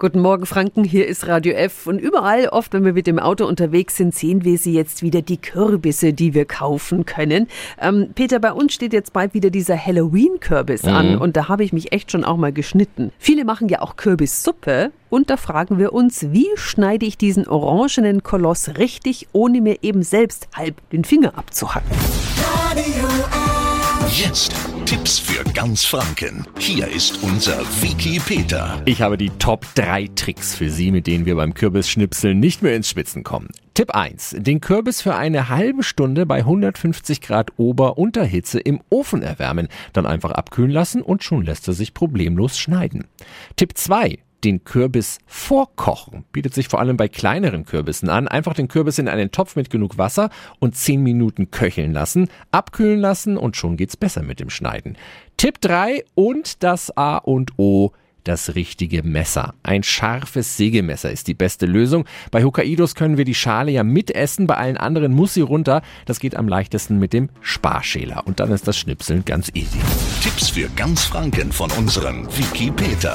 Guten Morgen, Franken. Hier ist Radio F. Und überall, oft, wenn wir mit dem Auto unterwegs sind, sehen wir sie jetzt wieder, die Kürbisse, die wir kaufen können. Ähm, Peter, bei uns steht jetzt bald wieder dieser Halloween-Kürbis mhm. an. Und da habe ich mich echt schon auch mal geschnitten. Viele machen ja auch Kürbissuppe. Und da fragen wir uns, wie schneide ich diesen orangenen Koloss richtig, ohne mir eben selbst halb den Finger abzuhacken? Radio F. Jetzt Tipps für ganz Franken. Hier ist unser Wiki Peter. Ich habe die Top 3 Tricks für Sie, mit denen wir beim Kürbisschnipseln nicht mehr ins Spitzen kommen. Tipp 1. Den Kürbis für eine halbe Stunde bei 150 Grad Ober-Unterhitze im Ofen erwärmen, dann einfach abkühlen lassen und schon lässt er sich problemlos schneiden. Tipp 2 den Kürbis vorkochen. Bietet sich vor allem bei kleineren Kürbissen an. Einfach den Kürbis in einen Topf mit genug Wasser und 10 Minuten köcheln lassen, abkühlen lassen und schon geht's besser mit dem Schneiden. Tipp 3 und das A und O das richtige Messer. Ein scharfes Sägemesser ist die beste Lösung. Bei Hokkaidos können wir die Schale ja mitessen, bei allen anderen muss sie runter. Das geht am leichtesten mit dem Sparschäler und dann ist das Schnipseln ganz easy. Tipps für ganz Franken von unserem Wiki Peter.